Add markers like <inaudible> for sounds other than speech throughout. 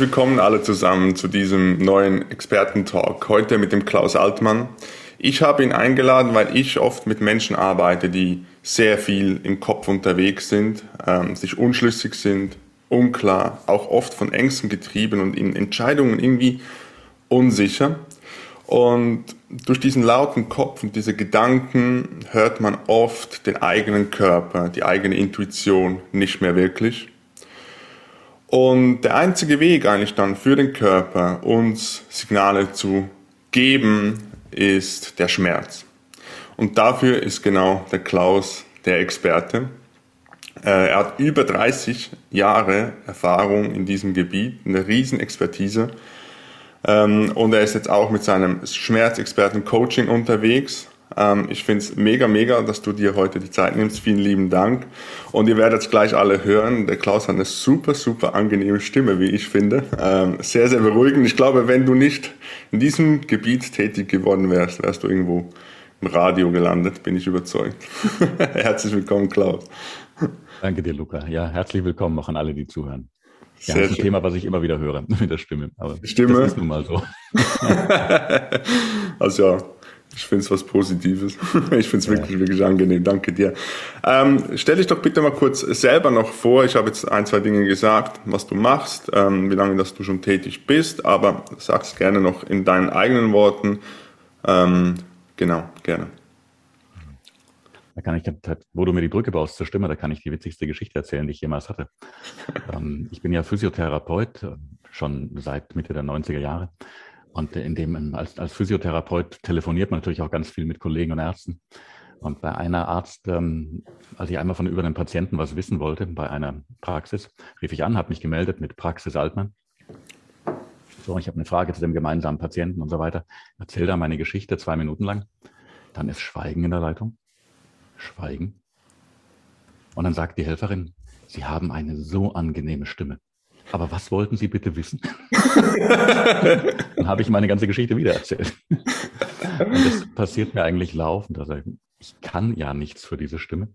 Herzlich willkommen alle zusammen zu diesem neuen Expertentalk. Heute mit dem Klaus Altmann. Ich habe ihn eingeladen, weil ich oft mit Menschen arbeite, die sehr viel im Kopf unterwegs sind, ähm, sich unschlüssig sind, unklar, auch oft von Ängsten getrieben und in Entscheidungen irgendwie unsicher. Und durch diesen lauten Kopf und diese Gedanken hört man oft den eigenen Körper, die eigene Intuition nicht mehr wirklich. Und der einzige Weg eigentlich dann für den Körper, uns Signale zu geben, ist der Schmerz. Und dafür ist genau der Klaus der Experte. Äh, er hat über 30 Jahre Erfahrung in diesem Gebiet, eine Riesenexpertise. Ähm, und er ist jetzt auch mit seinem Schmerzexperten-Coaching unterwegs ähm, ich finde es mega, mega, dass du dir heute die Zeit nimmst. Vielen lieben Dank. Und ihr werdet es gleich alle hören. Der Klaus hat eine super, super angenehme Stimme, wie ich finde. Ähm, sehr, sehr beruhigend. Ich glaube, wenn du nicht in diesem Gebiet tätig geworden wärst, wärst du irgendwo im Radio gelandet, bin ich überzeugt. <laughs> Herzlich willkommen, Klaus. Danke dir, Luca. Ja, herzlich willkommen auch an alle, die zuhören. Ja, Sehr das ist ein Thema, was ich immer wieder höre <laughs> mit der Stimme. Aber Stimme. das ist nun mal so. <laughs> also ja, ich finde es was Positives. <laughs> Ich finde es ja. wirklich, wirklich angenehm. Danke dir. Ähm, stell dich doch bitte mal kurz selber noch vor. Ich habe jetzt ein, zwei Dinge gesagt, was du machst, ähm, wie lange dass du schon tätig bist, aber sag es gerne noch in deinen eigenen Worten. Ähm, genau, gerne. Da kann ich, wo du mir die Brücke baust zur Stimme, da kann ich die witzigste Geschichte erzählen, die ich jemals hatte. <laughs> Ähm, ich bin ja Physiotherapeut, äh, schon seit Mitte der 90er Jahre und in dem, als, als Physiotherapeut telefoniert man natürlich auch ganz viel mit Kollegen und Ärzten. Und bei einer Arzt, ähm, als ich einmal von über einen Patienten was wissen wollte, bei einer Praxis, rief ich an, habe mich gemeldet mit Praxis Altmann. So, ich habe eine Frage zu dem gemeinsamen Patienten und so weiter. Erzähl da meine Geschichte zwei Minuten lang. Dann ist Schweigen in der Leitung. Schweigen. Und dann sagt die Helferin, Sie haben eine so angenehme Stimme. Aber was wollten Sie bitte wissen? <laughs> Dann habe ich meine ganze Geschichte wieder erzählt. Und das passiert mir eigentlich laufend. Also ich kann ja nichts für diese Stimme.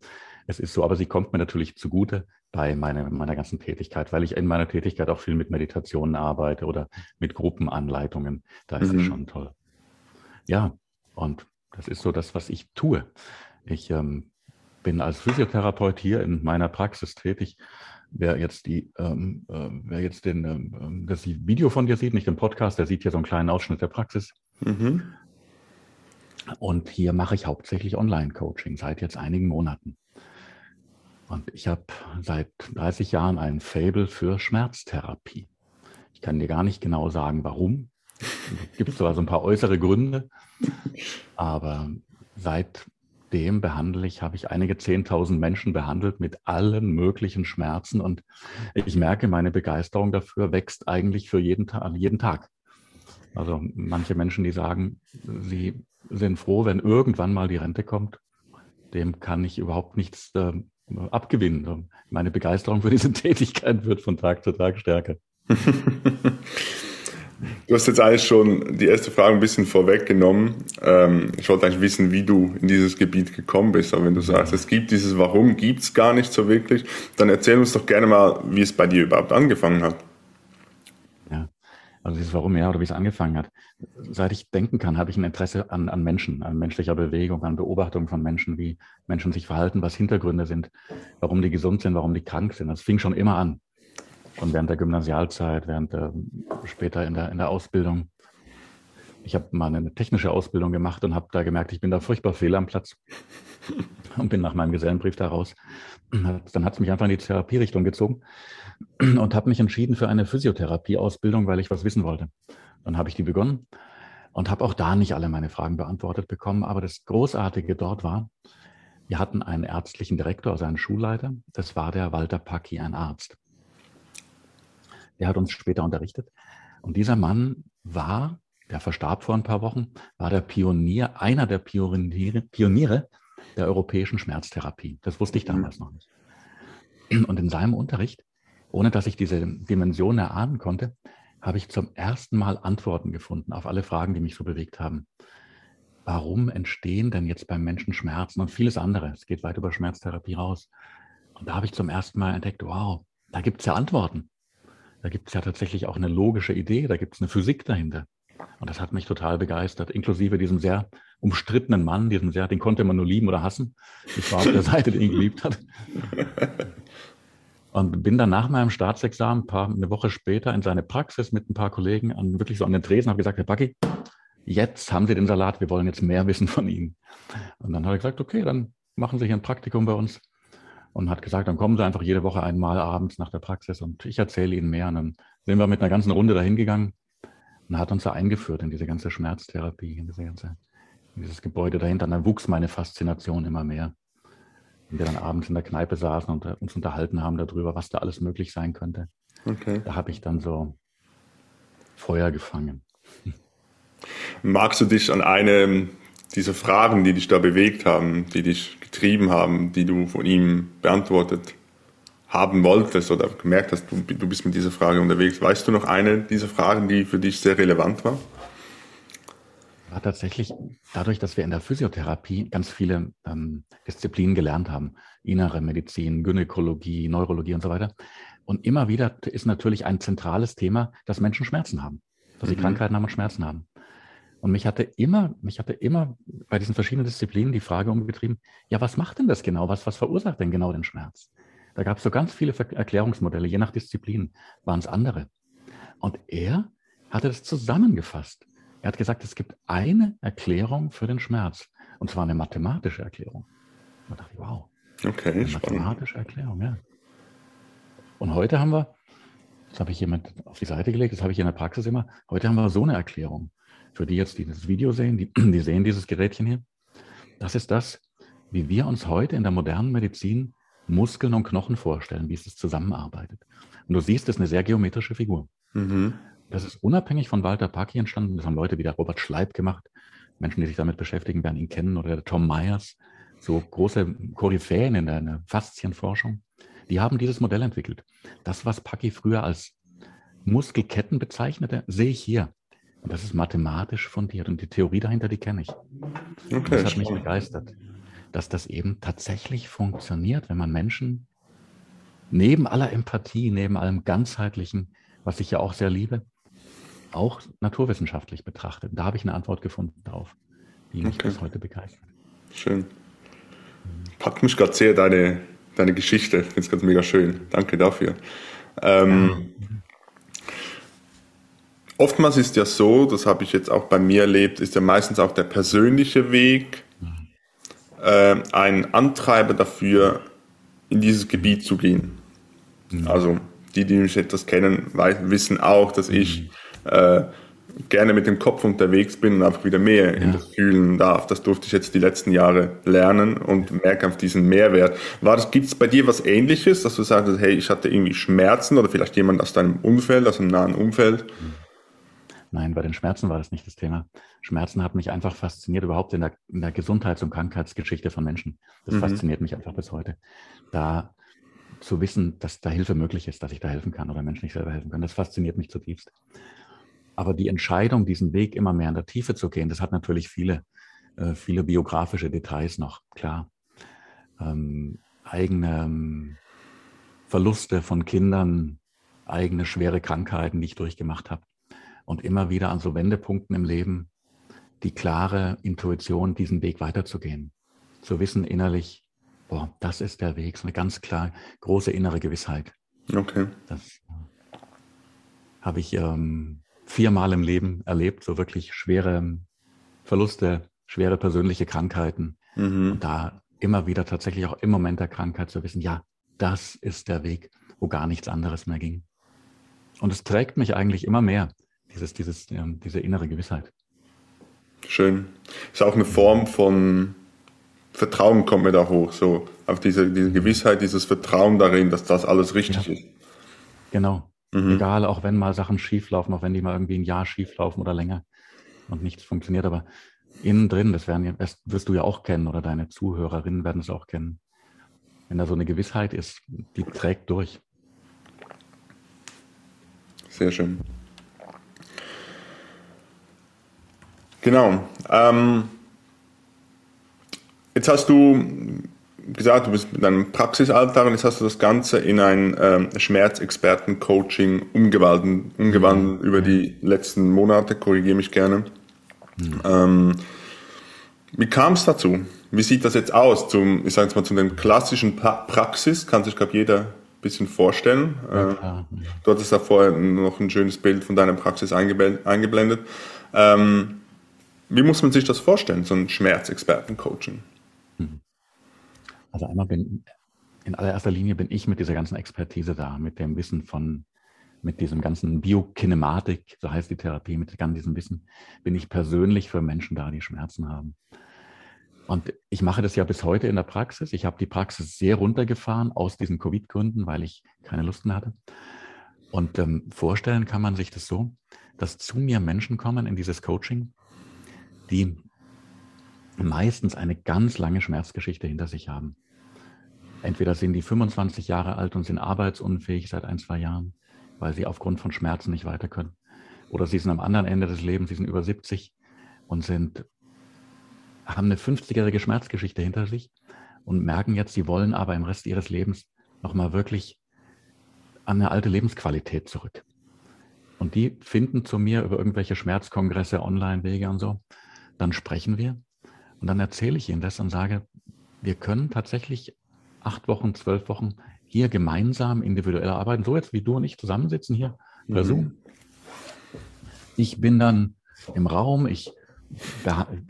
Es ist so, aber sie kommt mir natürlich zugute bei meiner, meiner ganzen Tätigkeit, weil ich in meiner Tätigkeit auch viel mit Meditationen arbeite oder mit Gruppenanleitungen. Da ist mhm. es schon toll. Ja, und das ist so das, was ich tue. Ich ähm, bin als Physiotherapeut hier in meiner Praxis tätig wer jetzt die, ähm, äh, wer jetzt den, ähm, ähm, das Video von dir sieht, nicht den Podcast, der sieht hier so einen kleinen Ausschnitt der Praxis. Mhm. Und hier mache ich hauptsächlich Online-Coaching seit jetzt einigen Monaten. Und ich habe seit 30 Jahren ein Fable für Schmerztherapie. Ich kann dir gar nicht genau sagen, warum. Es gibt zwar so ein paar äußere Gründe, aber seit dem behandle ich, habe ich einige Zehntausend Menschen behandelt mit allen möglichen Schmerzen und ich merke, meine Begeisterung dafür wächst eigentlich für jeden, jeden Tag. Also manche Menschen, die sagen, sie sind froh, wenn irgendwann mal die Rente kommt, dem kann ich überhaupt nichts äh, abgewinnen. Meine Begeisterung für diese <laughs> Tätigkeit wird von Tag zu Tag stärker. <laughs> Du hast jetzt eigentlich schon die erste Frage ein bisschen vorweggenommen. Ähm, ich wollte eigentlich wissen, wie du in dieses Gebiet gekommen bist. Aber wenn du sagst, es gibt dieses Warum, gibt es gar nicht so wirklich, dann erzähl uns doch gerne mal, wie es bei dir überhaupt angefangen hat. Ja, also dieses Warum, ja, oder wie es angefangen hat. Seit ich denken kann, habe ich ein Interesse an, an Menschen, an menschlicher Bewegung, an Beobachtung von Menschen, wie Menschen sich verhalten, was Hintergründe sind, warum die gesund sind, warum die krank sind. Das fing schon immer an. Und während der Gymnasialzeit, während der, später in der, in der Ausbildung. Ich habe mal eine technische Ausbildung gemacht und habe da gemerkt, ich bin da furchtbar fehl am Platz <laughs> und bin nach meinem Gesellenbrief da raus. Dann hat es mich einfach in die Therapierichtung gezogen und habe mich entschieden für eine Physiotherapie-Ausbildung, weil ich was wissen wollte. Dann habe ich die begonnen und habe auch da nicht alle meine Fragen beantwortet bekommen. Aber das Großartige dort war, wir hatten einen ärztlichen Direktor, also einen Schulleiter. Das war der Walter Packi, ein Arzt. Der hat uns später unterrichtet. Und dieser Mann war, der verstarb vor ein paar Wochen, war der Pionier, einer der Pioniere, Pioniere der europäischen Schmerztherapie. Das wusste ich damals noch nicht. Und in seinem Unterricht, ohne dass ich diese Dimension erahnen konnte, habe ich zum ersten Mal Antworten gefunden auf alle Fragen, die mich so bewegt haben. Warum entstehen denn jetzt beim Menschen Schmerzen und vieles andere? Es geht weit über Schmerztherapie raus. Und da habe ich zum ersten Mal entdeckt, wow, da gibt es ja Antworten. Da gibt es ja tatsächlich auch eine logische Idee, da gibt es eine Physik dahinter. Und das hat mich total begeistert, inklusive diesem sehr umstrittenen Mann, diesem sehr, den konnte man nur lieben oder hassen. Ich war auf der <laughs> Seite, die ihn geliebt hat. Und bin dann nach meinem Staatsexamen ein paar, eine Woche später in seine Praxis mit ein paar Kollegen an, wirklich so an den Tresen, habe gesagt, Herr Backi, jetzt haben Sie den Salat, wir wollen jetzt mehr wissen von Ihnen. Und dann hat er gesagt, okay, dann machen Sie hier ein Praktikum bei uns. Und hat gesagt, dann kommen Sie einfach jede Woche einmal abends nach der Praxis und ich erzähle Ihnen mehr. Und dann sind wir mit einer ganzen Runde dahin gegangen und hat uns da eingeführt in diese ganze Schmerztherapie, in, diese ganze, in dieses Gebäude dahinter. Und dann wuchs meine Faszination immer mehr. Und wir dann abends in der Kneipe saßen und uns unterhalten haben darüber, was da alles möglich sein könnte. Okay. Da habe ich dann so Feuer gefangen. Magst du dich an eine dieser Fragen, die dich da bewegt haben, die dich getrieben haben, die du von ihm beantwortet haben wolltest oder gemerkt hast, du, du bist mit dieser Frage unterwegs. Weißt du noch eine dieser Fragen, die für dich sehr relevant war? War tatsächlich dadurch, dass wir in der Physiotherapie ganz viele ähm, Disziplinen gelernt haben. Innere Medizin, Gynäkologie, Neurologie und so weiter. Und immer wieder ist natürlich ein zentrales Thema, dass Menschen Schmerzen haben. Dass sie mhm. Krankheiten haben und Schmerzen haben. Und mich hatte immer, mich hatte immer bei diesen verschiedenen Disziplinen die Frage umgetrieben, ja, was macht denn das genau? Was, was verursacht denn genau den Schmerz? Da gab es so ganz viele Erklärungsmodelle, je nach Disziplin waren es andere. Und er hatte das zusammengefasst. Er hat gesagt, es gibt eine Erklärung für den Schmerz. Und zwar eine mathematische Erklärung. Da dachte ich, wow. Okay, eine spannend. mathematische Erklärung, ja. Und heute haben wir, das habe ich jemand auf die Seite gelegt, das habe ich in der Praxis immer, heute haben wir so eine Erklärung für die jetzt dieses Video sehen, die, <clears throat> die sehen dieses Gerätchen hier. Das ist das, wie wir uns heute in der modernen Medizin Muskeln und Knochen vorstellen, wie es zusammenarbeitet. Und du siehst, das ist eine sehr geometrische Figur. Mhm. Das ist unabhängig von Walter Paki entstanden. Das haben Leute wie der Robert Schleib gemacht. Menschen, die sich damit beschäftigen, werden ihn kennen. Oder der Tom Myers, so große Koryphäen in der, in der Faszienforschung. Die haben dieses Modell entwickelt. Das, was Paki früher als Muskelketten bezeichnete, sehe ich hier. Und das ist mathematisch fundiert. Und die Theorie dahinter, die kenne ich. Okay, das hat mich begeistert, dass das eben tatsächlich funktioniert, wenn man Menschen neben aller Empathie, neben allem Ganzheitlichen, was ich ja auch sehr liebe, auch naturwissenschaftlich betrachtet. Da habe ich eine Antwort gefunden drauf, die mich okay. bis heute begeistert. Schön. Packt mich gerade sehr deine, deine Geschichte. Ich finde es ganz mega schön. Danke dafür. Ähm, ja. Oftmals ist ja so, das habe ich jetzt auch bei mir erlebt, ist ja meistens auch der persönliche Weg äh, ein Antreiber dafür, in dieses Gebiet zu gehen. Mhm. Also die, die mich etwas kennen, wissen auch, dass ich mhm. äh, gerne mit dem Kopf unterwegs bin und einfach wieder mehr ja. in das fühlen darf. Das durfte ich jetzt die letzten Jahre lernen und merke auf diesen Mehrwert. Gibt es bei dir was Ähnliches, dass du sagst, hey, ich hatte irgendwie Schmerzen oder vielleicht jemand aus deinem Umfeld, aus einem nahen Umfeld? Mhm Nein, bei den Schmerzen war das nicht das Thema. Schmerzen hat mich einfach fasziniert, überhaupt in der, in der Gesundheits- und Krankheitsgeschichte von Menschen. Das mhm. fasziniert mich einfach bis heute. Da zu wissen, dass da Hilfe möglich ist, dass ich da helfen kann oder Menschen nicht selber helfen können, das fasziniert mich zutiefst. Aber die Entscheidung, diesen Weg immer mehr in der Tiefe zu gehen, das hat natürlich viele, äh, viele biografische Details noch, klar. Ähm, eigene ähm, Verluste von Kindern, eigene schwere Krankheiten, die ich durchgemacht habe und immer wieder an so Wendepunkten im Leben die klare Intuition, diesen Weg weiterzugehen. Zu wissen innerlich, boah, das ist der Weg, so eine ganz klar große innere Gewissheit. Okay. Das äh, habe ich ähm, viermal im Leben erlebt, so wirklich schwere Verluste, schwere persönliche Krankheiten. Mhm. Und da immer wieder tatsächlich auch im Moment der Krankheit zu wissen, ja, das ist der Weg, wo gar nichts anderes mehr ging. Und es trägt mich eigentlich immer mehr dieses, dieses, ja, diese innere Gewissheit. Schön. Ist auch eine Form von Vertrauen kommt mir da hoch, so auf diese, diese Gewissheit, dieses Vertrauen darin, dass das alles richtig ja. ist. Genau. Mhm. Egal, auch wenn mal Sachen schieflaufen, auch wenn die mal irgendwie ein Jahr schieflaufen oder länger und nichts funktioniert, aber innen drin, das, werden, das wirst du ja auch kennen oder deine Zuhörerinnen werden es auch kennen. Wenn da so eine Gewissheit ist, die trägt durch. Sehr schön. Genau. Ähm, jetzt hast du gesagt, du bist mit deinem Praxisalltag und jetzt hast du das Ganze in ein ähm, Schmerzexperten-Coaching umgewandelt, umgewandelt mhm. über die letzten Monate, korrigiere mich gerne. Mhm. Ähm, wie kam es dazu? Wie sieht das jetzt aus? Zum, ich sage jetzt mal, zu den klassischen pra Praxis, kann sich, glaube jeder ein bisschen vorstellen. Ja, äh, du hattest da vorher noch ein schönes Bild von deiner Praxis eingeblendet. Ähm, wie muss man sich das vorstellen, so ein Schmerzexperten-Coaching? Mhm. Also einmal bin, in allererster Linie bin ich mit dieser ganzen Expertise da, mit dem Wissen von, mit diesem ganzen Biokinematik, so heißt die Therapie, mit diesem Wissen, bin ich persönlich für Menschen da, die Schmerzen haben. Und ich mache das ja bis heute in der Praxis. Ich habe die Praxis sehr runtergefahren aus diesen Covid-Gründen, weil ich keine Lust mehr hatte. Und ähm, vorstellen kann man sich das so, dass zu mir Menschen kommen in dieses Coaching, die meistens eine ganz lange Schmerzgeschichte hinter sich haben. Entweder sind die 25 Jahre alt und sind arbeitsunfähig seit ein, zwei Jahren, weil sie aufgrund von Schmerzen nicht weiter können. Oder sie sind am anderen Ende des Lebens, sie sind über 70 und sind, haben eine 50-jährige Schmerzgeschichte hinter sich und merken jetzt, sie wollen aber im Rest ihres Lebens nochmal wirklich an eine alte Lebensqualität zurück. Und die finden zu mir über irgendwelche Schmerzkongresse, Online-Wege und so. Dann sprechen wir und dann erzähle ich ihnen das und sage, wir können tatsächlich acht Wochen, zwölf Wochen hier gemeinsam individuell arbeiten, so jetzt wie du und ich zusammensitzen hier per mhm. Zoom. Ich bin dann im Raum, ich,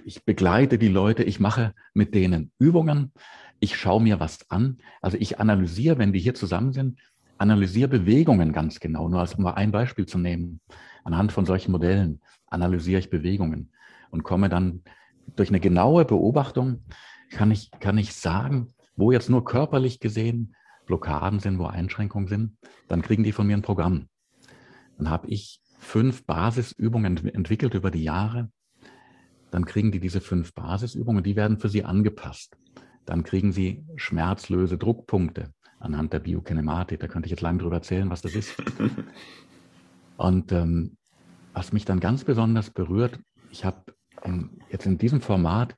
ich begleite die Leute, ich mache mit denen Übungen, ich schaue mir was an. Also ich analysiere, wenn die hier zusammen sind, analysiere Bewegungen ganz genau. Nur als um mal ein Beispiel zu nehmen, anhand von solchen Modellen analysiere ich Bewegungen und komme dann durch eine genaue Beobachtung, kann ich, kann ich sagen, wo jetzt nur körperlich gesehen Blockaden sind, wo Einschränkungen sind, dann kriegen die von mir ein Programm. Dann habe ich fünf Basisübungen entwickelt über die Jahre. Dann kriegen die diese fünf Basisübungen, die werden für sie angepasst. Dann kriegen sie schmerzlöse Druckpunkte anhand der Biokinematik. Da könnte ich jetzt lange drüber erzählen, was das ist. <laughs> Und ähm, was mich dann ganz besonders berührt, ich habe jetzt in diesem Format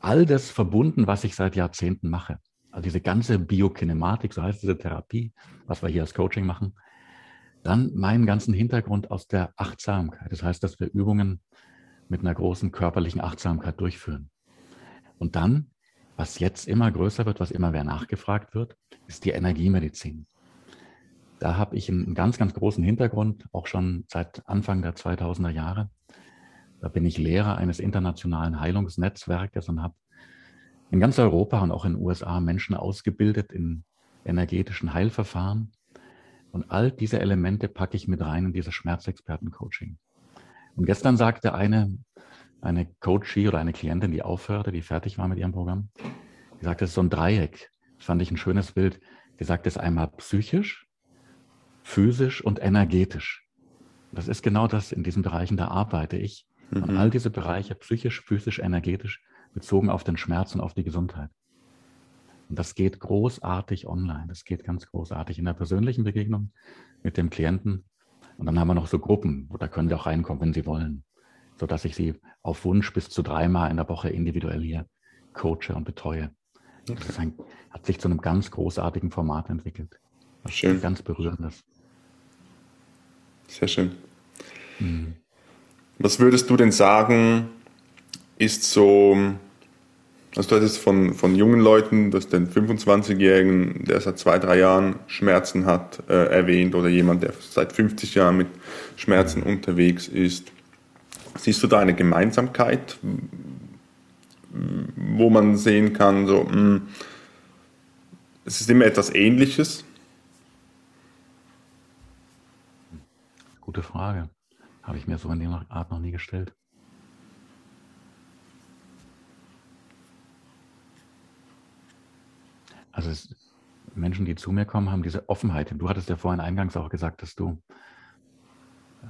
all das verbunden, was ich seit Jahrzehnten mache. Also diese ganze Biokinematik, so heißt diese Therapie, was wir hier als Coaching machen. Dann meinen ganzen Hintergrund aus der Achtsamkeit. Das heißt, dass wir Übungen mit einer großen körperlichen Achtsamkeit durchführen. Und dann, was jetzt immer größer wird, was immer mehr nachgefragt wird, ist die Energiemedizin. Da habe ich einen ganz, ganz großen Hintergrund, auch schon seit Anfang der 2000er Jahre. Da bin ich Lehrer eines internationalen Heilungsnetzwerkes und habe in ganz Europa und auch in den USA Menschen ausgebildet in energetischen Heilverfahren. Und all diese Elemente packe ich mit rein in dieses Schmerzexperten-Coaching. Und gestern sagte eine, eine Coachie oder eine Klientin, die aufhörte, die fertig war mit ihrem Programm, die sagte, es ist so ein Dreieck. Das fand ich ein schönes Bild. Die sagte, es ist einmal psychisch, physisch und energetisch. Das ist genau das, in diesen Bereichen, da arbeite ich. Mhm. Und all diese Bereiche, psychisch, physisch, energetisch, bezogen auf den Schmerz und auf die Gesundheit. Und das geht großartig online. Das geht ganz großartig in der persönlichen Begegnung mit dem Klienten. Und dann haben wir noch so Gruppen, wo da können Sie auch reinkommen, wenn Sie wollen, sodass ich Sie auf Wunsch bis zu dreimal in der Woche individuell hier coache und betreue. Das ein, hat sich zu einem ganz großartigen Format entwickelt. Schön. Ganz berührendes. Sehr schön. Mhm. Was würdest du denn sagen, ist so, also du hattest von, von jungen Leuten, dass den 25-Jährigen, der seit zwei, drei Jahren Schmerzen hat, äh, erwähnt oder jemand, der seit 50 Jahren mit Schmerzen unterwegs ist. Siehst du da eine Gemeinsamkeit, wo man sehen kann, so, mh, hm, es ist immer etwas Ähnliches? Gute Frage. Habe ich mir so in der Art noch nie gestellt. Also es, Menschen, die zu mir kommen, haben diese Offenheit. Du hattest ja vorhin eingangs auch gesagt, dass du,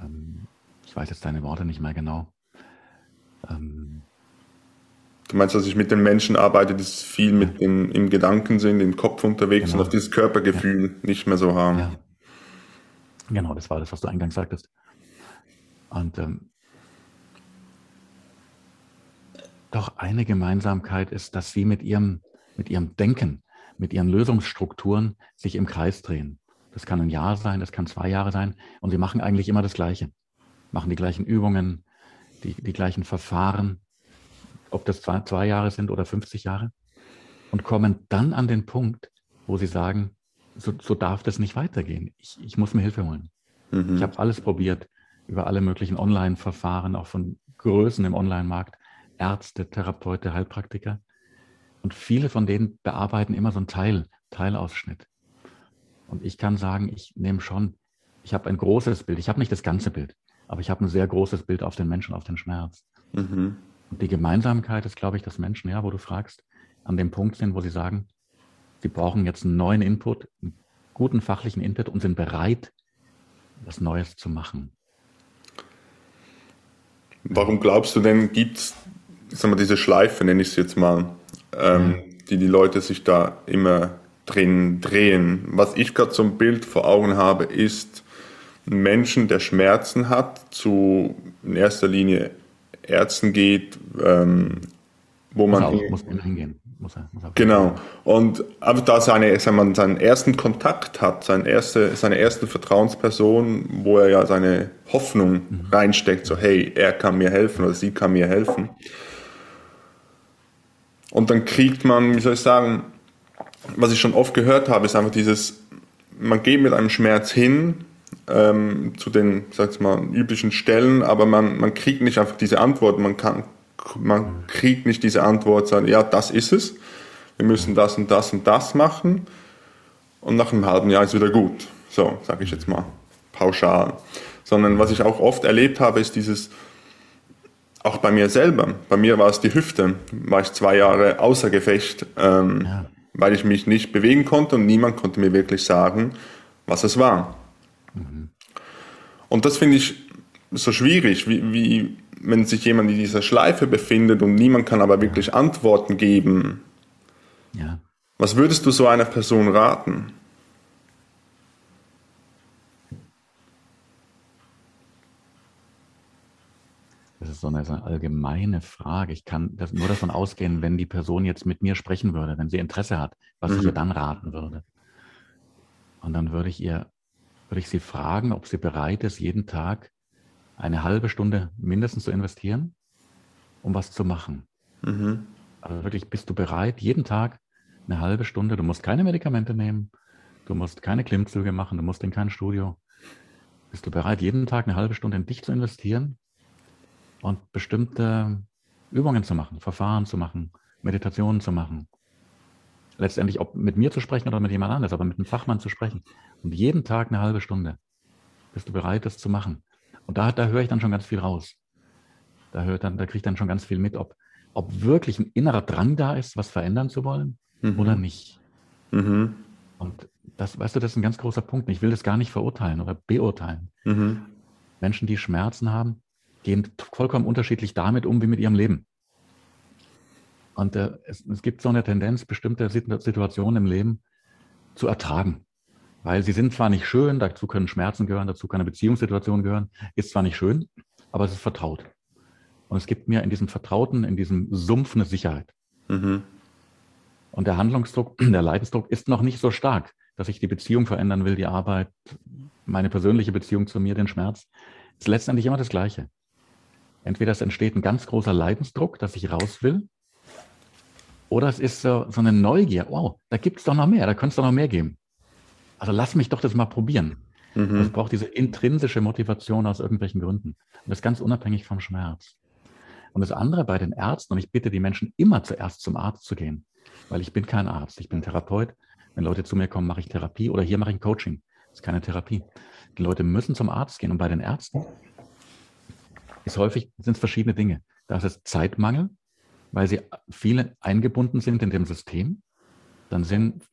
ähm, ich weiß jetzt deine Worte nicht mehr genau. Ähm, du meinst, dass ich mit den Menschen arbeite, die viel mit dem, im Gedanken sind, im Kopf unterwegs genau. und auf dieses Körpergefühl ja. nicht mehr so haben. Ja. Genau, das war das, was du eingangs sagtest. Und ähm, doch eine Gemeinsamkeit ist, dass sie mit ihrem, mit ihrem Denken, mit ihren Lösungsstrukturen sich im Kreis drehen. Das kann ein Jahr sein, das kann zwei Jahre sein. Und sie machen eigentlich immer das Gleiche. Machen die gleichen Übungen, die, die gleichen Verfahren, ob das zwei, zwei Jahre sind oder 50 Jahre. Und kommen dann an den Punkt, wo sie sagen, so, so darf das nicht weitergehen. Ich, ich muss mir Hilfe holen. Mhm. Ich habe alles probiert, über alle möglichen Online-Verfahren, auch von Größen im Online-Markt, Ärzte, Therapeute, Heilpraktiker. Und viele von denen bearbeiten immer so einen Teil, Teilausschnitt. Und ich kann sagen, ich nehme schon, ich habe ein großes Bild. Ich habe nicht das ganze Bild, aber ich habe ein sehr großes Bild auf den Menschen, auf den Schmerz. Mhm. Und die Gemeinsamkeit ist, glaube ich, dass Menschen, ja, wo du fragst, an dem Punkt sind, wo sie sagen, sie brauchen jetzt einen neuen Input, einen guten fachlichen Input und sind bereit, was Neues zu machen. Warum glaubst du denn, gibt es diese Schleife, nenne ich es jetzt mal, ähm, ja. die die Leute sich da immer drin drehen? Was ich gerade so ein Bild vor Augen habe, ist ein Menschen, der Schmerzen hat, zu in erster Linie Ärzten geht, ähm, wo man. Muss, auch, muss hingehen. Muss er, muss er genau. Und aber da seine, sagen wir, seinen ersten Kontakt hat, seine erste, seine erste Vertrauensperson, wo er ja seine Hoffnung mhm. reinsteckt, so hey, er kann mir helfen oder sie kann mir helfen. Und dann kriegt man, wie soll ich sagen, was ich schon oft gehört habe, ist einfach dieses, man geht mit einem Schmerz hin ähm, zu den, sag mal, üblichen Stellen, aber man, man kriegt nicht einfach diese Antwort, man kann, man kriegt nicht diese Antwort, sagen, ja, das ist es, wir müssen das und das und das machen und nach einem halben Jahr ist wieder gut. So, sage ich jetzt mal pauschal. Sondern was ich auch oft erlebt habe, ist dieses, auch bei mir selber, bei mir war es die Hüfte, war ich zwei Jahre außer Gefecht, ähm, ja. weil ich mich nicht bewegen konnte und niemand konnte mir wirklich sagen, was es war. Mhm. Und das finde ich so schwierig, wie, wie wenn sich jemand in dieser Schleife befindet und niemand kann aber wirklich Antworten geben. Ja. Was würdest du so einer Person raten? Das ist so eine, so eine, allgemeine Frage. Ich kann das nur davon ausgehen, wenn die Person jetzt mit mir sprechen würde, wenn sie Interesse hat, was mhm. ich ihr dann raten würde. Und dann würde ich ihr, würde ich sie fragen, ob sie bereit ist, jeden Tag eine halbe Stunde mindestens zu investieren, um was zu machen. Mhm. Also wirklich, bist du bereit, jeden Tag eine halbe Stunde, du musst keine Medikamente nehmen, du musst keine Klimmzüge machen, du musst in kein Studio. Bist du bereit, jeden Tag eine halbe Stunde in dich zu investieren und bestimmte Übungen zu machen, Verfahren zu machen, Meditationen zu machen? Letztendlich, ob mit mir zu sprechen oder mit jemand anderes, aber mit einem Fachmann zu sprechen. Und jeden Tag eine halbe Stunde. Bist du bereit, das zu machen? Und da, da höre ich dann schon ganz viel raus. Da, hört dann, da kriege ich dann schon ganz viel mit, ob, ob wirklich ein innerer Drang da ist, was verändern zu wollen mhm. oder nicht. Mhm. Und das, weißt du, das ist ein ganz großer Punkt. Ich will das gar nicht verurteilen oder beurteilen. Mhm. Menschen, die Schmerzen haben, gehen vollkommen unterschiedlich damit um wie mit ihrem Leben. Und äh, es, es, gibt so eine Tendenz, bestimmte Situationen im Leben zu ertragen. Weil sie sind zwar nicht schön, dazu können Schmerzen gehören, dazu kann eine Beziehungssituation gehören, ist zwar nicht schön, aber es ist vertraut. Und es gibt mir in diesem Vertrauten, in diesem Sumpf eine Sicherheit. Mhm. Und der Handlungsdruck, <clears throat> der Leidensdruck ist noch nicht so stark, dass ich die Beziehung verändern will, die Arbeit, meine persönliche Beziehung zu mir, den Schmerz. Ist letztendlich immer das Gleiche. Entweder es entsteht ein ganz großer Leidensdruck, dass ich raus will, oder es ist so, so eine Neugier. Wow, da gibt es doch noch mehr, da könnte es doch noch mehr geben. Also lass mich doch das mal probieren. Mhm. Es braucht diese intrinsische Motivation aus irgendwelchen Gründen. Und das ist ganz unabhängig vom Schmerz. Und das andere bei den Ärzten, und ich bitte die Menschen immer zuerst zum Arzt zu gehen, weil ich bin kein Arzt, ich bin Therapeut. Wenn Leute zu mir kommen, mache ich Therapie oder hier mache ich ein Coaching. Das ist keine Therapie. Die Leute müssen zum Arzt gehen. Und bei den Ärzten ist häufig, sind es verschiedene Dinge. Da ist es Zeitmangel, weil sie viele eingebunden sind in dem System. Dann sind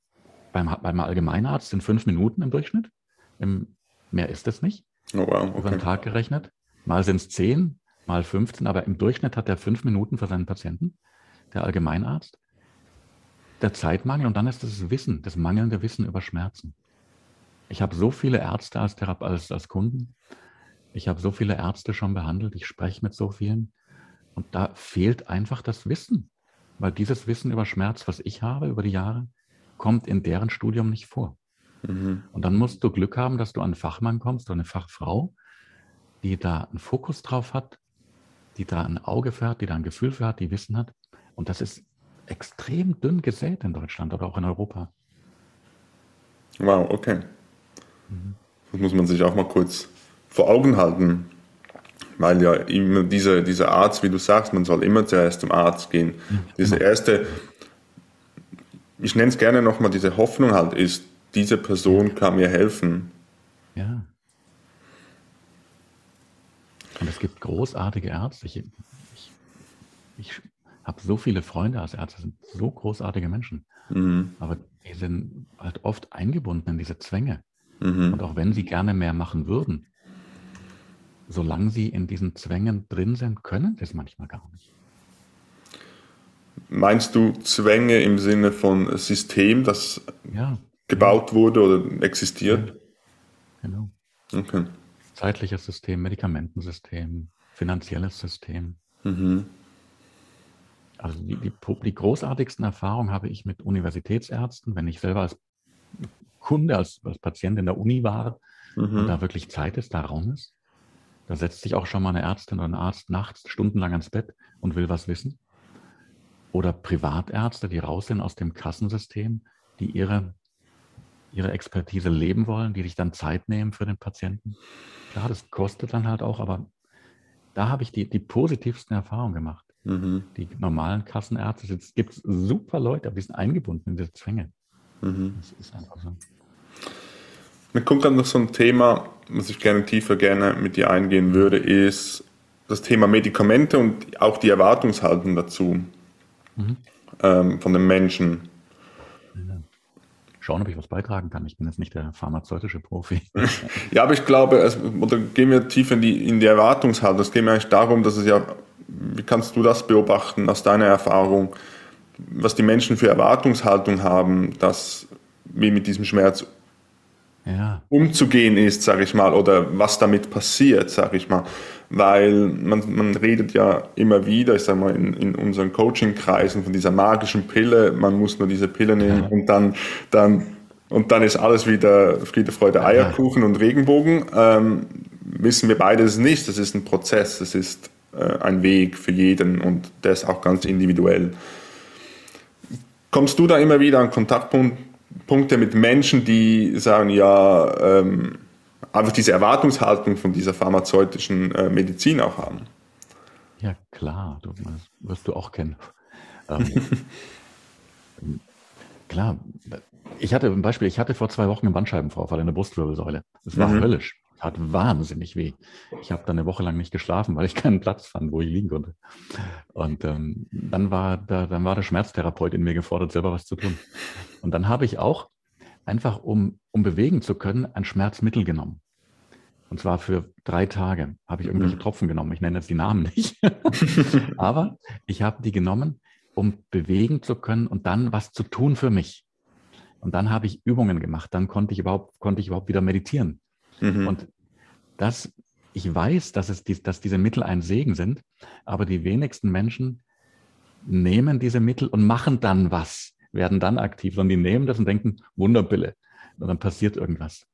beim, beim Allgemeinarzt sind fünf Minuten im Durchschnitt. Im, mehr ist es nicht. Oh wow, okay. Über den Tag gerechnet. Mal sind es zehn, mal 15, aber im Durchschnitt hat er fünf Minuten für seinen Patienten, der Allgemeinarzt. Der Zeitmangel und dann ist das Wissen, das mangelnde Wissen über Schmerzen. Ich habe so viele Ärzte als, Therape als, als Kunden. Ich habe so viele Ärzte schon behandelt. Ich spreche mit so vielen. Und da fehlt einfach das Wissen. Weil dieses Wissen über Schmerz, was ich habe über die Jahre, kommt in deren Studium nicht vor. Mhm. Und dann musst du Glück haben, dass du an einen Fachmann kommst oder eine Fachfrau, die da einen Fokus drauf hat, die da ein Auge für hat, die da ein Gefühl für hat, die Wissen hat. Und das ist extrem dünn gesät in Deutschland oder auch in Europa. Wow, okay. Mhm. Das muss man sich auch mal kurz vor Augen halten. Weil ja immer dieser, dieser Arzt, wie du sagst, man soll immer zuerst zum Arzt gehen. Mhm. Diese erste, ich nenne es gerne nochmal, diese Hoffnung halt ist, diese Person kann mir helfen. Ja. Und es gibt großartige Ärzte. Ich, ich, ich habe so viele Freunde als Ärzte, sind so großartige Menschen. Mhm. Aber die sind halt oft eingebunden in diese Zwänge. Mhm. Und auch wenn sie gerne mehr machen würden, solange sie in diesen Zwängen drin sind, können sie es manchmal gar nicht. Meinst du Zwänge im Sinne von System, das ja. gebaut wurde oder existiert? Ja. Genau. Okay. Zeitliches System, Medikamentensystem, finanzielles System. Mhm. Also die, die, die, großartigsten Erfahrungen habe ich mit Universitätsärzten, wenn ich selber als Kunde, als, als Patient in der Uni war mhm. und da wirklich Zeit ist, da Raum ist. Da setzt sich auch schon mal eine Ärztin oder ein Arzt nachts stundenlang ans Bett und will was wissen. Oder Privatärzte, die raus sind aus dem Kassensystem, die ihre, ihre Expertise leben wollen, die sich dann Zeit nehmen für den Patienten. Klar, das kostet dann halt auch, aber da habe ich die, die positivsten Erfahrungen gemacht. Mhm. Die normalen Kassenärzte, es gibt super Leute, aber die sind eingebunden in diese Zwänge. Mhm. Das ist einfach so. Mir kommt gerade noch so ein Thema, was ich gerne tiefer gerne mit dir eingehen würde, ist das Thema Medikamente und auch die Erwartungshaltung dazu mhm. ähm, von den Menschen. Schauen, ob ich was beitragen kann. Ich bin jetzt nicht der pharmazeutische Profi. <laughs> ja, aber ich glaube, es, oder gehen wir tiefer in die, in die Erwartungshaltung. Es geht mir eigentlich darum, dass es ja, wie kannst du das beobachten aus deiner Erfahrung, was die Menschen für Erwartungshaltung haben, dass wir mit diesem Schmerz ja. umzugehen ist, sage ich mal, oder was damit passiert, sage ich mal. Weil man, man redet ja immer wieder, ich sage mal, in, in unseren Coaching-Kreisen von dieser magischen Pille, man muss nur diese Pille nehmen ja. und dann, dann, und dann ist alles wieder Friede, Freude, Eierkuchen ja. und Regenbogen. Ähm, wissen wir beides nicht. Das ist ein Prozess, das ist äh, ein Weg für jeden und der ist auch ganz individuell. Kommst du da immer wieder an Kontaktpunkt, Punkte mit Menschen, die sagen, ja, ähm, einfach diese Erwartungshaltung von dieser pharmazeutischen äh, Medizin auch haben. Ja, klar, du, das wirst du auch kennen. Ähm, <laughs> klar, ich hatte ein Beispiel, ich hatte vor zwei Wochen einen Bandscheibenvorfall in der Brustwirbelsäule. Das war mhm. höllisch. Hat wahnsinnig weh. Ich habe dann eine Woche lang nicht geschlafen, weil ich keinen Platz fand, wo ich liegen konnte. Und ähm, dann, war da, dann war der Schmerztherapeut in mir gefordert, selber was zu tun. Und dann habe ich auch einfach, um, um bewegen zu können, ein Schmerzmittel genommen. Und zwar für drei Tage habe ich irgendwelche mhm. Tropfen genommen. Ich nenne jetzt die Namen nicht. <laughs> Aber ich habe die genommen, um bewegen zu können und dann was zu tun für mich. Und dann habe ich Übungen gemacht. Dann konnte ich überhaupt, konnte ich überhaupt wieder meditieren. Mhm. Und das, ich weiß, dass, es die, dass diese Mittel ein Segen sind, aber die wenigsten Menschen nehmen diese Mittel und machen dann was, werden dann aktiv, sondern die nehmen das und denken, Wunderpille. Und dann passiert irgendwas.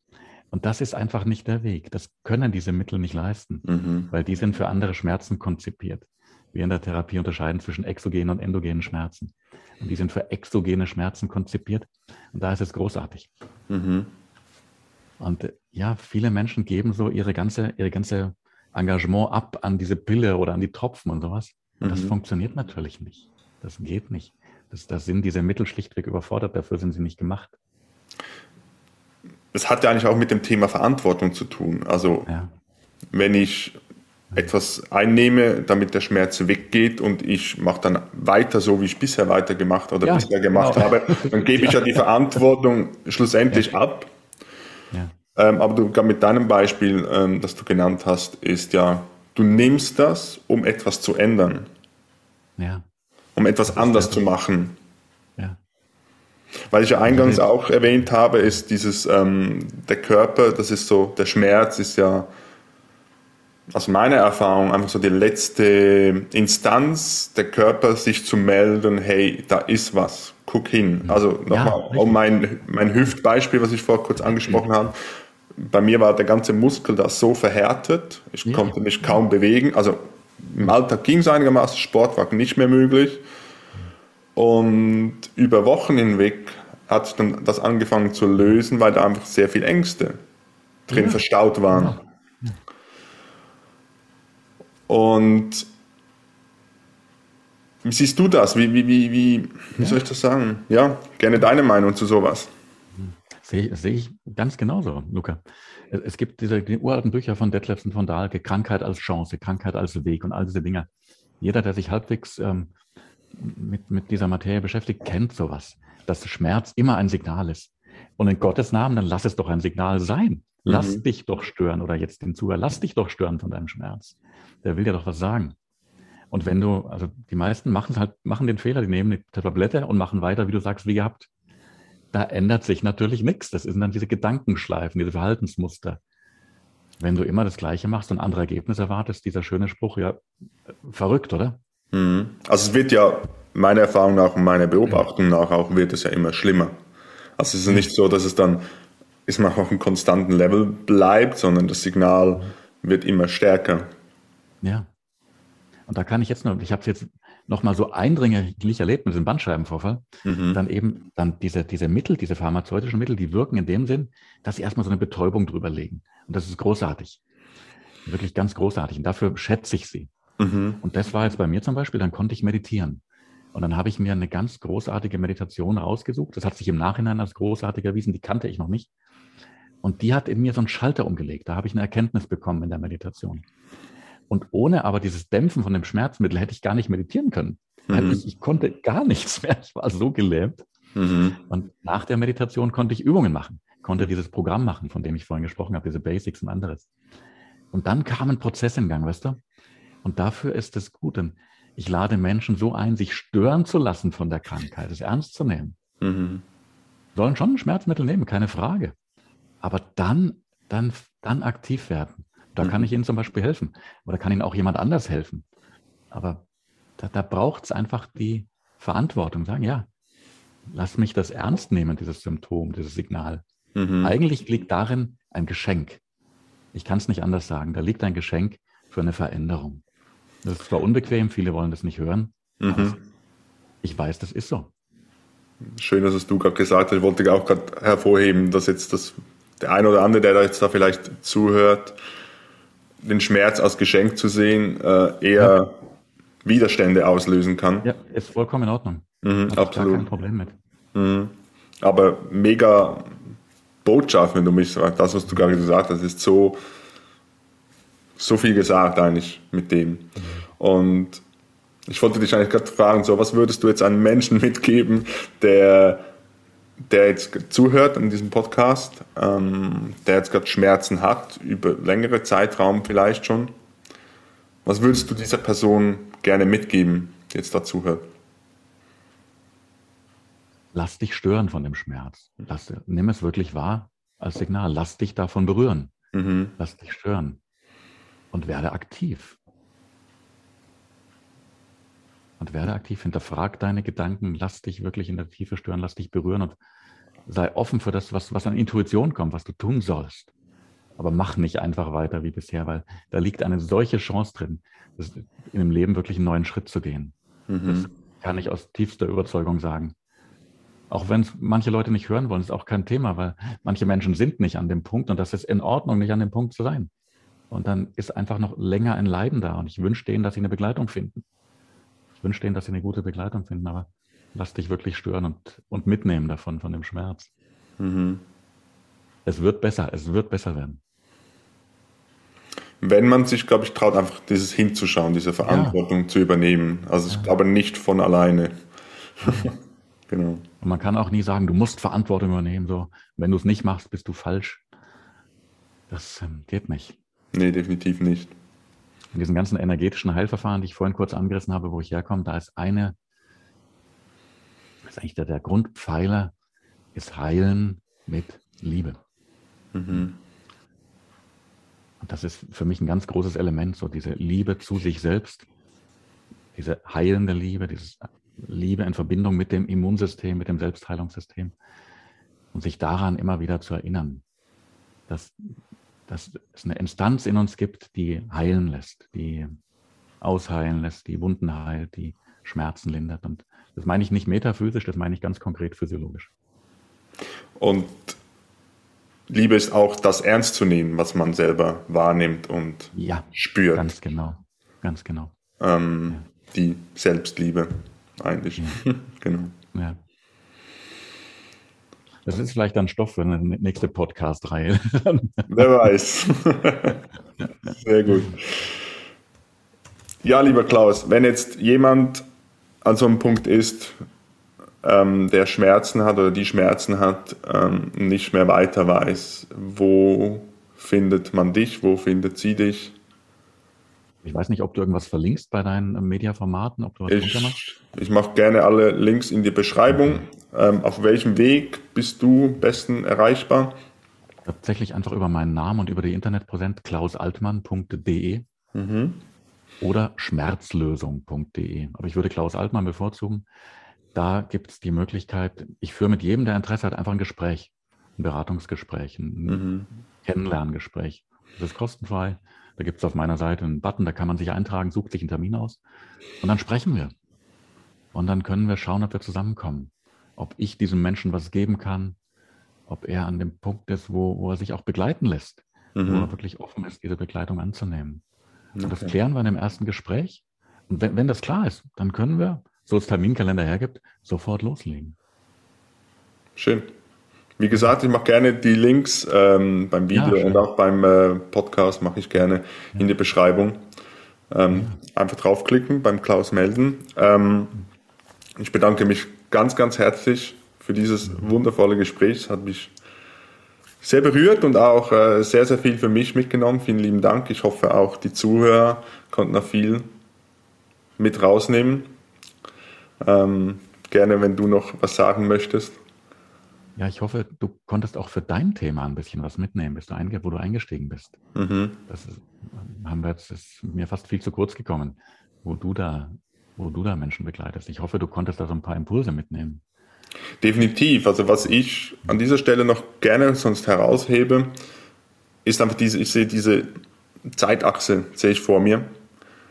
Und das ist einfach nicht der Weg. Das können diese Mittel nicht leisten, mhm. weil die sind für andere Schmerzen konzipiert. Wir in der Therapie unterscheiden zwischen exogenen und endogenen Schmerzen. Und die sind für exogene Schmerzen konzipiert. Und da ist es großartig. Mhm. Und äh, ja, viele Menschen geben so ihre ganze, ihre ganze Engagement ab an diese Pille oder an die Tropfen und sowas. Und mhm. das funktioniert natürlich nicht. Das geht nicht. Das, das sind diese Mittel schlichtweg überfordert, dafür sind sie nicht gemacht. Es hat ja eigentlich auch mit dem Thema Verantwortung zu tun. Also ja. wenn ich etwas einnehme, damit der Schmerz weggeht und ich mache dann weiter so, wie ich bisher weitergemacht oder ja, bisher gemacht genau. habe, dann gebe ich ja die <laughs> Verantwortung schlussendlich ja. ab ja. Ähm, aber du, mit deinem Beispiel, ähm, das du genannt hast, ist ja, du nimmst das, um etwas zu ändern. Ja. Um etwas anders zu machen. Ja. Weil ich ja eingangs auch erwähnt habe, ist dieses, ähm, der Körper, das ist so, der Schmerz ist ja, aus meiner Erfahrung einfach so die letzte Instanz, der Körper sich zu melden, hey, da ist was, guck hin. Also nochmal, ja, um mein, mein Hüftbeispiel, was ich vor kurz angesprochen mhm. habe. Bei mir war der ganze Muskel da so verhärtet, ich ja. konnte mich kaum bewegen. Also im Alltag ging es einigermaßen, Sport war nicht mehr möglich. Und über Wochen hinweg hat sich dann das angefangen zu lösen, weil da einfach sehr viel Ängste drin ja. verstaut waren. Und wie siehst du das? Wie, wie, wie, wie, wie soll ich das sagen? Ja, gerne deine Meinung zu sowas. Sehe, sehe ich ganz genauso, Luca. Es gibt diese die uralten Bücher von Detlefsen von Dahlke, Krankheit als Chance, Krankheit als Weg und all diese Dinge. Jeder, der sich halbwegs ähm, mit, mit dieser Materie beschäftigt, kennt sowas, dass Schmerz immer ein Signal ist. Und in Gottes Namen, dann lass es doch ein Signal sein. Lass mhm. dich doch stören oder jetzt den Zuhörer, lass dich doch stören von deinem Schmerz der will dir doch was sagen. Und wenn du, also die meisten machen halt, machen den Fehler, die nehmen die Tablette und machen weiter, wie du sagst, wie gehabt. Da ändert sich natürlich nichts. Das sind dann diese Gedankenschleifen, diese Verhaltensmuster. Wenn du immer das Gleiche machst und andere Ergebnisse erwartest, dieser schöne Spruch, ja, verrückt, oder? Mhm. Also es wird ja, meiner Erfahrung nach und meiner Beobachtung nach auch, wird es ja immer schlimmer. Also es ist nicht so, dass es dann, ist man auf einem konstanten Level bleibt, sondern das Signal wird immer stärker. Ja. Und da kann ich jetzt noch, ich habe es jetzt nochmal so eindringlich erlebt mit diesem Bandscheibenvorfall, mhm. dann eben dann diese, diese Mittel, diese pharmazeutischen Mittel, die wirken in dem Sinn, dass sie erstmal so eine Betäubung drüber legen. Und das ist großartig. Wirklich ganz großartig. Und dafür schätze ich sie. Mhm. Und das war jetzt bei mir zum Beispiel, dann konnte ich meditieren. Und dann habe ich mir eine ganz großartige Meditation rausgesucht. Das hat sich im Nachhinein als großartig erwiesen, die kannte ich noch nicht. Und die hat in mir so einen Schalter umgelegt. Da habe ich eine Erkenntnis bekommen in der Meditation. Und ohne aber dieses Dämpfen von dem Schmerzmittel hätte ich gar nicht meditieren können. Mhm. Ich, ich, konnte gar nichts mehr. Ich war so gelähmt. Mhm. Und nach der Meditation konnte ich Übungen machen, konnte dieses Programm machen, von dem ich vorhin gesprochen habe, diese Basics und anderes. Und dann kam ein Prozess in Gang, weißt du? Und dafür ist es gut. Denn ich lade Menschen so ein, sich stören zu lassen von der Krankheit, es ernst zu nehmen. Mhm. Sollen schon ein Schmerzmittel nehmen, keine Frage. Aber dann, dann, dann aktiv werden. Da mhm. kann ich Ihnen zum Beispiel helfen. Oder kann Ihnen auch jemand anders helfen. Aber da, da braucht es einfach die Verantwortung, sagen, ja, lass mich das ernst nehmen, dieses Symptom, dieses Signal. Mhm. Eigentlich liegt darin ein Geschenk. Ich kann es nicht anders sagen. Da liegt ein Geschenk für eine Veränderung. Das ist zwar unbequem, viele wollen das nicht hören. Mhm. ich weiß, das ist so. Schön, dass es du gerade gesagt hast. Ich wollte auch gerade hervorheben, dass jetzt das, der ein oder andere, der da jetzt da vielleicht zuhört, den Schmerz als Geschenk zu sehen, äh, eher ja. Widerstände auslösen kann. Ja, ist vollkommen in Ordnung. Mhm, absolut. kein Problem mit. Mhm. Aber mega Botschaft, wenn du mich sagst, das, was du gerade gesagt hast, ist so, so viel gesagt eigentlich mit dem. Und ich wollte dich eigentlich gerade fragen, so, was würdest du jetzt einem Menschen <laughs> mitgeben, der der jetzt zuhört an diesem Podcast, ähm, der jetzt gerade Schmerzen hat, über längere Zeitraum vielleicht schon, was würdest du dieser Person gerne mitgeben, die jetzt dazu hört? Lass dich stören von dem Schmerz. Lass, nimm es wirklich wahr als Signal. Lass dich davon berühren. Mhm. Lass dich stören. Und werde aktiv. Und werde aktiv, hinterfrag deine Gedanken, lass dich wirklich in der Tiefe stören, lass dich berühren und sei offen für das, was, was an Intuition kommt, was du tun sollst. Aber mach nicht einfach weiter wie bisher, weil da liegt eine solche Chance drin, in dem Leben wirklich einen neuen Schritt zu gehen. Mhm. Das kann ich aus tiefster Überzeugung sagen. Auch wenn es manche Leute nicht hören wollen, ist auch kein Thema, weil manche Menschen sind nicht an dem Punkt und das ist in Ordnung, nicht an dem Punkt zu sein. Und dann ist einfach noch länger ein Leiden da und ich wünsche denen, dass sie eine Begleitung finden wünsche denen, dass sie eine gute Begleitung finden, aber lass dich wirklich stören und, und mitnehmen davon, von dem Schmerz. Mhm. Es wird besser, es wird besser werden. Wenn man sich, glaube ich, traut, einfach dieses hinzuschauen, diese Verantwortung ja. zu übernehmen. Also ich ja. glaube nicht von alleine. <laughs> genau. Und man kann auch nie sagen, du musst Verantwortung übernehmen. So, wenn du es nicht machst, bist du falsch. Das ähm, geht nicht. Nee, definitiv nicht in diesen ganzen energetischen Heilverfahren, die ich vorhin kurz angerissen habe, wo ich herkomme, da ist eine, das ist eigentlich der, der Grundpfeiler, ist Heilen mit Liebe. Mhm. Und das ist für mich ein ganz großes Element, so diese Liebe zu sich selbst, diese heilende Liebe, diese Liebe in Verbindung mit dem Immunsystem, mit dem Selbstheilungssystem und sich daran immer wieder zu erinnern, dass, dass es eine Instanz in uns gibt, die heilen lässt, die ausheilen lässt, die Wunden heilt, die Schmerzen lindert. Und das meine ich nicht metaphysisch, das meine ich ganz konkret physiologisch. Und Liebe ist auch das ernst zu nehmen, was man selber wahrnimmt und ja, spürt. Ganz genau, ganz genau. Ähm, ja. Die Selbstliebe eigentlich. Ja. <laughs> genau. Ja. Das ist vielleicht ein Stoff für eine nächste Podcast-Reihe. <laughs> Wer weiß. <laughs> Sehr gut. Ja, lieber Klaus, wenn jetzt jemand an so einem Punkt ist, ähm, der Schmerzen hat oder die Schmerzen hat, ähm, nicht mehr weiter weiß, wo findet man dich, wo findet sie dich? Ich weiß nicht, ob du irgendwas verlinkst bei deinen Mediaformaten, ob du was ich, ich mache gerne alle Links in die Beschreibung. Ähm, auf welchem Weg bist du besten erreichbar? Tatsächlich einfach über meinen Namen und über die Internetpräsenz klausaltmann.de mhm. oder schmerzlösung.de. Aber ich würde Klaus Altmann bevorzugen. Da gibt es die Möglichkeit, ich führe mit jedem, der Interesse hat, einfach ein Gespräch, ein Beratungsgespräch, ein mhm. Kennenlerngespräch. Das ist kostenfrei. Da gibt es auf meiner Seite einen Button, da kann man sich eintragen, sucht sich einen Termin aus und dann sprechen wir. Und dann können wir schauen, ob wir zusammenkommen. Ob ich diesem Menschen was geben kann, ob er an dem Punkt ist, wo, wo er sich auch begleiten lässt, mhm. wo er wirklich offen ist, diese Begleitung anzunehmen. Okay. Und das klären wir in dem ersten Gespräch. Und wenn, wenn das klar ist, dann können wir, so es Terminkalender hergibt, sofort loslegen. Schön. Wie gesagt, ich mache gerne die Links ähm, beim Video ja, und auch beim äh, Podcast mache ich gerne ja. in die Beschreibung. Ähm, ja. Einfach draufklicken, beim Klaus melden. Ähm, ich bedanke mich ganz, ganz herzlich für dieses wundervolle Gespräch. Es hat mich sehr berührt und auch äh, sehr, sehr viel für mich mitgenommen. Vielen lieben Dank. Ich hoffe auch die Zuhörer konnten noch viel mit rausnehmen. Ähm, gerne, wenn du noch was sagen möchtest. Ja, ich hoffe, du konntest auch für dein Thema ein bisschen was mitnehmen, bist du wo du eingestiegen bist. Mhm. Das ist, haben wir jetzt, ist mir fast viel zu kurz gekommen, wo du da, wo du da Menschen begleitest. Ich hoffe, du konntest da so ein paar Impulse mitnehmen. Definitiv. Also was ich an dieser Stelle noch gerne sonst heraushebe, ist einfach diese, ich sehe diese Zeitachse, sehe ich vor mir.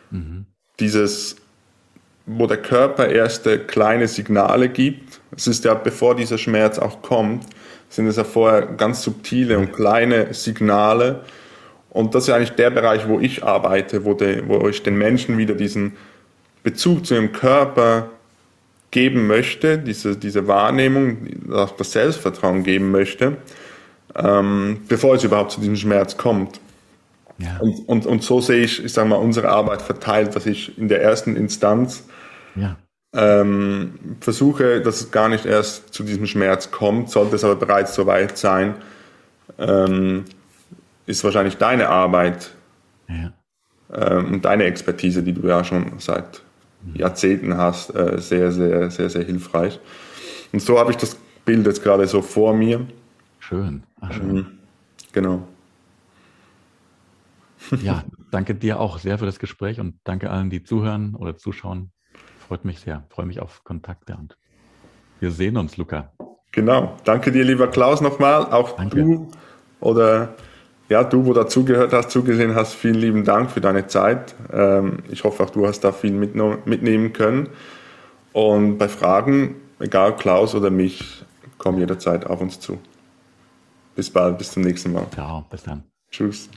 Mhm. Dieses wo der Körper erste kleine Signale gibt. Es ist ja, bevor dieser Schmerz auch kommt, sind es ja vorher ganz subtile und kleine Signale. Und das ist eigentlich der Bereich, wo ich arbeite, wo, de, wo ich den Menschen wieder diesen Bezug zu ihrem Körper geben möchte, diese, diese Wahrnehmung, das Selbstvertrauen geben möchte, ähm, bevor es überhaupt zu diesem Schmerz kommt. Ja. Und, und, und so sehe ich, ich sage mal, unsere Arbeit verteilt, dass ich in der ersten Instanz ja. ähm, versuche, dass es gar nicht erst zu diesem Schmerz kommt, sollte es aber bereits so weit sein, ähm, ist wahrscheinlich deine Arbeit ja. ähm, und deine Expertise, die du ja schon seit mhm. Jahrzehnten hast, äh, sehr, sehr, sehr, sehr hilfreich. Und so habe ich das Bild jetzt gerade so vor mir. Schön. Ach, schön. Mhm. Genau. Ja, danke dir auch sehr für das Gespräch und danke allen, die zuhören oder zuschauen. Freut mich sehr. Freue mich auf Kontakte und wir sehen uns, Luca. Genau. Danke dir, lieber Klaus, nochmal. Auch danke. du oder ja, du, wo dazugehört hast, zugesehen hast, vielen lieben Dank für deine Zeit. Ähm, ich hoffe, auch du hast da viel mitnehmen können. Und bei Fragen, egal Klaus oder mich, komm jederzeit auf uns zu. Bis bald, bis zum nächsten Mal. Ciao, bis dann. Tschüss.